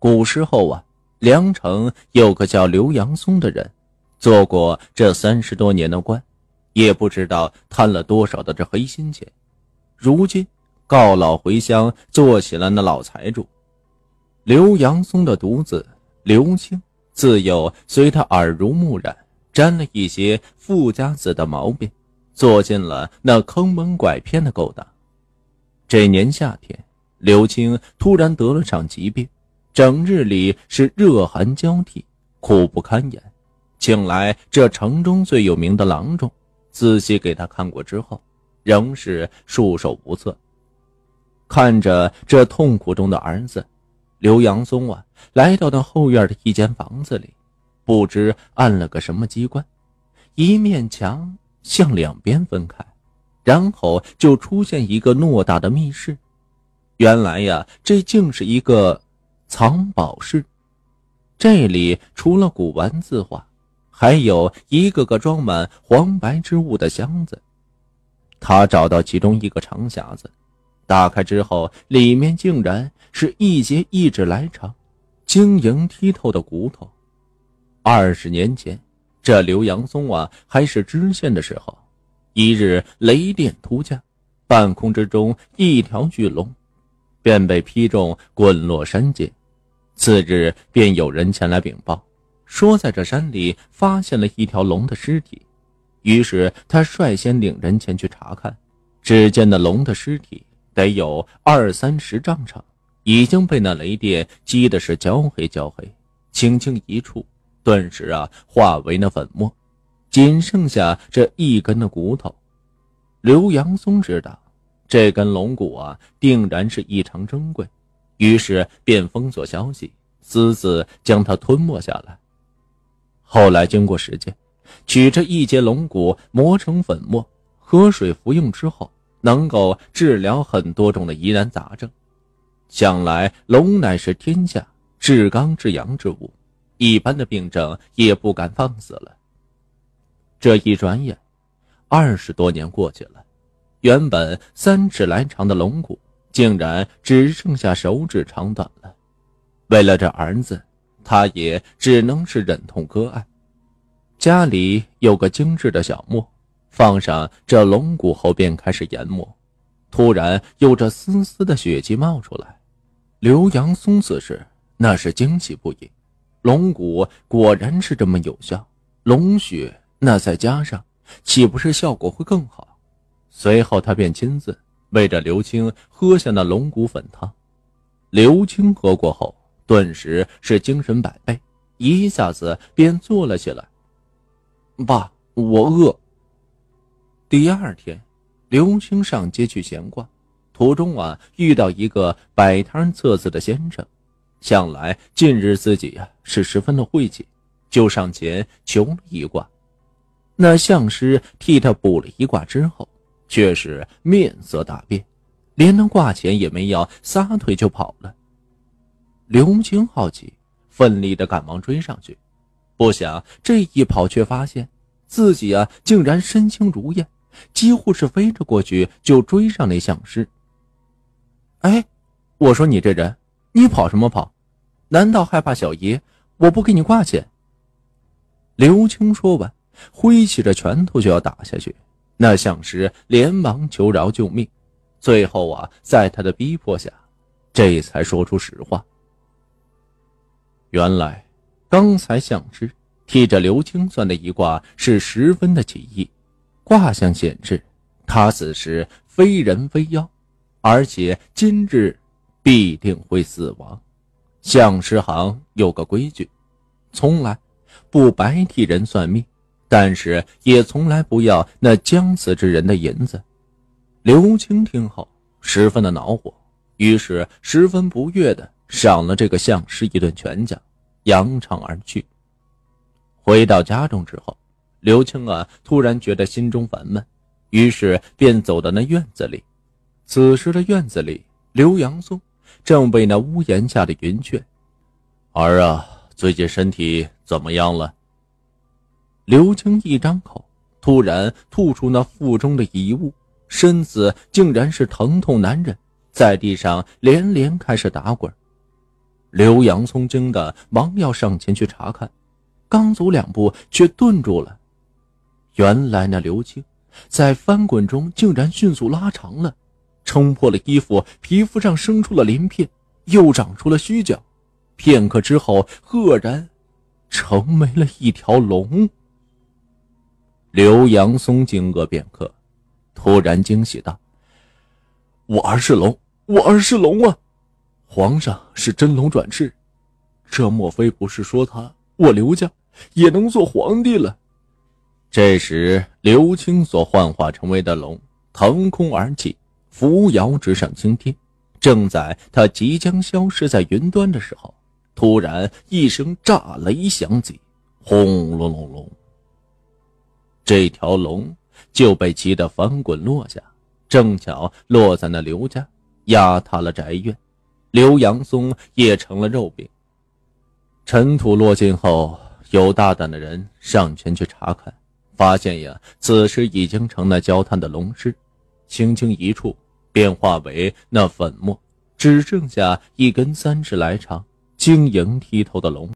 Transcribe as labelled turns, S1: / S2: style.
S1: 古时候啊，梁城有个叫刘阳松的人，做过这三十多年的官，也不知道贪了多少的这黑心钱，如今告老回乡，做起了那老财主。刘阳松的独子刘青，自幼随他耳濡目染，沾了一些富家子的毛病，做尽了那坑蒙拐骗的勾当。这年夏天，刘青突然得了场疾病，整日里是热寒交替，苦不堪言。请来这城中最有名的郎中，仔细给他看过之后，仍是束手无策。看着这痛苦中的儿子。刘阳松啊，来到那后院的一间房子里，不知按了个什么机关，一面墙向两边分开，然后就出现一个偌大的密室。原来呀，这竟是一个藏宝室。这里除了古玩字画，还有一个个装满黄白之物的箱子。他找到其中一个长匣子。打开之后，里面竟然是一截一指来长、晶莹剔透的骨头。二十年前，这刘阳松啊还是知县的时候，一日雷电突降，半空之中一条巨龙便被劈中，滚落山间。次日便有人前来禀报，说在这山里发现了一条龙的尸体。于是他率先领人前去查看，只见那龙的尸体。得有二三十丈长，已经被那雷电击的是焦黑焦黑，轻轻一触，顿时啊化为那粉末，仅剩下这一根的骨头。刘阳松知道，这根龙骨啊定然是异常珍贵，于是便封锁消息，私自将它吞没下来。后来经过实践，取这一节龙骨磨成粉末，喝水服用之后。能够治疗很多种的疑难杂症，想来龙乃是天下至刚至阳之物，一般的病症也不敢放肆了。这一转眼，二十多年过去了，原本三尺来长的龙骨，竟然只剩下手指长短了。为了这儿子，他也只能是忍痛割爱。家里有个精致的小磨。放上这龙骨后，便开始研磨。突然，有着丝丝的血迹冒出来。刘阳松此时那是惊喜不已，龙骨果然是这么有效。龙血那再加上，岂不是效果会更好？随后，他便亲自为着刘青喝下那龙骨粉汤。刘青喝过后，顿时是精神百倍，一下子便坐了起来。爸，我饿。第二天，刘青上街去闲逛，途中啊遇到一个摆摊测字的先生，想来近日自己呀是十分的晦气，就上前求了一卦。那相师替他卜了一卦之后，却是面色大变，连那挂钱也没要，撒腿就跑了。刘青好奇，奋力的赶忙追上去，不想这一跑，却发现自己啊竟然身轻如燕。几乎是飞着过去就追上那相师。哎，我说你这人，你跑什么跑？难道害怕小爷我不给你挂钱？刘青说完，挥起着拳头就要打下去。那相师连忙求饶救命，最后啊，在他的逼迫下，这才说出实话。原来，刚才相师替着刘青算的一卦是十分的奇异。卦象显示，他此时非人非妖，而且今日必定会死亡。相师行有个规矩，从来不白替人算命，但是也从来不要那将死之人的银子。刘青听后十分的恼火，于是十分不悦的赏了这个相师一顿拳脚，扬长而去。回到家中之后。刘青啊，突然觉得心中烦闷，于是便走到那院子里。此时的院子里，刘阳松正被那屋檐下的云雀。儿啊，最近身体怎么样了？刘青一张口，突然吐出那腹中的遗物，身子竟然是疼痛难忍，在地上连连开始打滚。刘洋葱惊的忙要上前去查看，刚走两步却顿住了。原来那刘青在翻滚中竟然迅速拉长了，撑破了衣服，皮肤上生出了鳞片，又长出了须角，片刻之后，赫然成为了一条龙。刘洋松惊愕片刻，突然惊喜道：“我儿是龙，我儿是龙啊！皇上是真龙转世，这莫非不是说他我刘家也能做皇帝了？”这时，刘青所幻化成为的龙腾空而起，扶摇直上青天。正在他即将消失在云端的时候，突然一声炸雷响起，轰隆隆隆。这条龙就被急得翻滚落下，正巧落在那刘家，压塌了宅院，刘阳松也成了肉饼。尘土落尽后，有大胆的人上前去查看，发现呀，此时已经成了焦炭的龙尸，轻轻一触，便化为那粉末，只剩下一根三尺来长、晶莹剔透的龙。